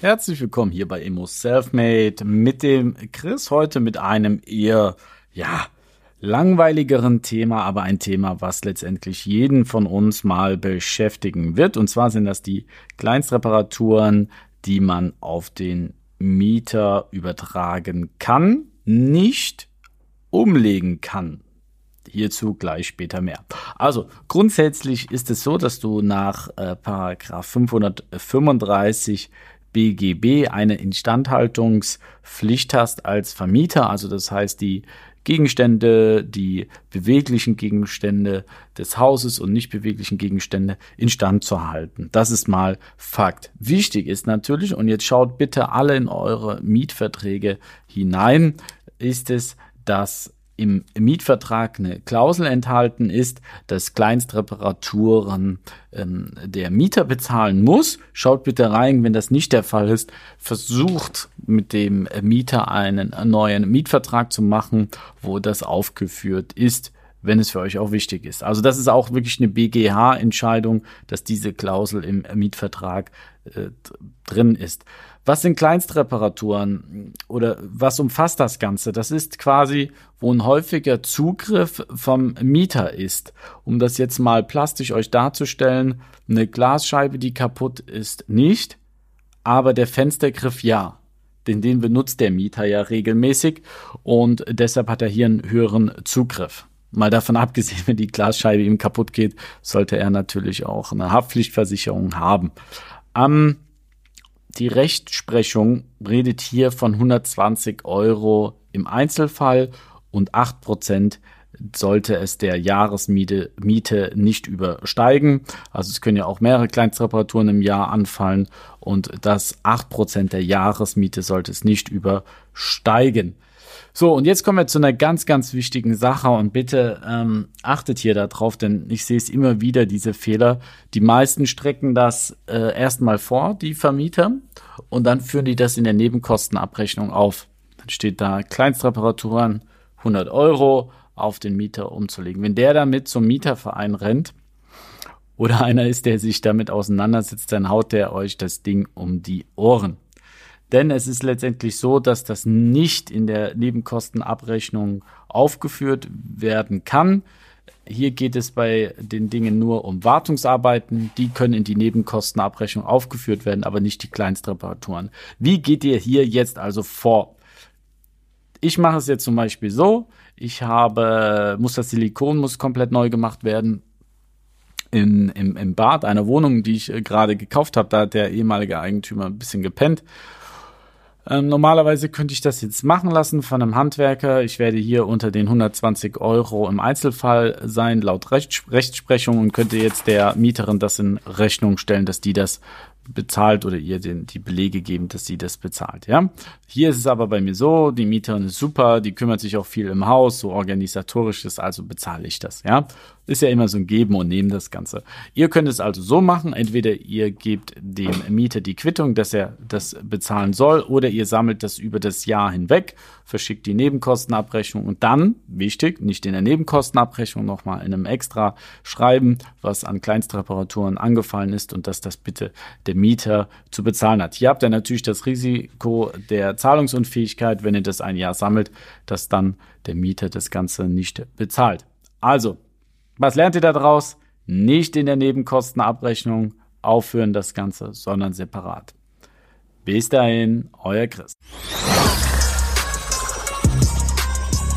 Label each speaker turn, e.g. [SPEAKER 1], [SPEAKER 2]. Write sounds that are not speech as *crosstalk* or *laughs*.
[SPEAKER 1] Herzlich willkommen hier bei Emo Selfmade mit dem Chris heute mit einem eher, ja, langweiligeren Thema, aber ein Thema, was letztendlich jeden von uns mal beschäftigen wird. Und zwar sind das die Kleinstreparaturen, die man auf den Mieter übertragen kann, nicht umlegen kann. Hierzu gleich später mehr. Also grundsätzlich ist es so, dass du nach äh, Paragraph 535 BGB eine Instandhaltungspflicht hast als Vermieter. Also das heißt, die Gegenstände, die beweglichen Gegenstände des Hauses und nicht beweglichen Gegenstände instand zu halten. Das ist mal Fakt. Wichtig ist natürlich, und jetzt schaut bitte alle in eure Mietverträge hinein, ist es, dass im Mietvertrag eine Klausel enthalten ist, dass Kleinstreparaturen ähm, der Mieter bezahlen muss. Schaut bitte rein, wenn das nicht der Fall ist, versucht mit dem Mieter einen neuen Mietvertrag zu machen, wo das aufgeführt ist wenn es für euch auch wichtig ist. Also das ist auch wirklich eine BGH-Entscheidung, dass diese Klausel im Mietvertrag äh, drin ist. Was sind Kleinstreparaturen oder was umfasst das Ganze? Das ist quasi, wo ein häufiger Zugriff vom Mieter ist. Um das jetzt mal plastisch euch darzustellen, eine Glasscheibe, die kaputt ist, nicht, aber der Fenstergriff ja. Denn den benutzt der Mieter ja regelmäßig und deshalb hat er hier einen höheren Zugriff. Mal davon abgesehen, wenn die Glasscheibe ihm kaputt geht, sollte er natürlich auch eine Haftpflichtversicherung haben. Ähm, die Rechtsprechung redet hier von 120 Euro im Einzelfall und 8 Prozent sollte es der Jahresmiete Miete nicht übersteigen. Also es können ja auch mehrere Kleinstreparaturen im Jahr anfallen und das 8 Prozent der Jahresmiete sollte es nicht übersteigen. So, und jetzt kommen wir zu einer ganz, ganz wichtigen Sache und bitte ähm, achtet hier darauf, denn ich sehe es immer wieder, diese Fehler. Die meisten strecken das äh, erstmal vor, die Vermieter, und dann führen die das in der Nebenkostenabrechnung auf. Dann steht da Kleinstreparaturen 100 Euro auf den Mieter umzulegen. Wenn der damit zum Mieterverein rennt, oder *laughs* einer ist, der sich damit auseinandersetzt, dann haut der euch das Ding um die Ohren. Denn es ist letztendlich so, dass das nicht in der Nebenkostenabrechnung aufgeführt werden kann. Hier geht es bei den Dingen nur um Wartungsarbeiten. Die können in die Nebenkostenabrechnung aufgeführt werden, aber nicht die Kleinstreparaturen. Wie geht ihr hier jetzt also vor? Ich mache es jetzt zum Beispiel so. Ich habe, muss das Silikon muss komplett neu gemacht werden. In, im, im Bad einer Wohnung, die ich äh, gerade gekauft habe, da hat der ehemalige Eigentümer ein bisschen gepennt ähm, normalerweise könnte ich das jetzt machen lassen von einem Handwerker. Ich werde hier unter den 120 Euro im Einzelfall sein, laut Rechtsprechung und könnte jetzt der Mieterin das in Rechnung stellen, dass die das bezahlt oder ihr den, die Belege geben, dass sie das bezahlt. Ja, hier ist es aber bei mir so, die Mieterin ist super, die kümmert sich auch viel im Haus, so organisatorisch ist, also bezahle ich das. Ja, ist ja immer so ein Geben und Nehmen das Ganze. Ihr könnt es also so machen, entweder ihr gebt dem Mieter die Quittung, dass er das bezahlen soll, oder ihr sammelt das über das Jahr hinweg, verschickt die Nebenkostenabrechnung und dann, wichtig, nicht in der Nebenkostenabrechnung nochmal in einem extra schreiben, was an Kleinstreparaturen angefallen ist und dass das bitte der Mieter zu bezahlen hat. Hier habt ihr natürlich das Risiko der Zahlungsunfähigkeit, wenn ihr das ein Jahr sammelt, dass dann der Mieter das Ganze nicht bezahlt. Also, was lernt ihr daraus? Nicht in der Nebenkostenabrechnung aufführen das Ganze, sondern separat. Bis dahin, euer Chris.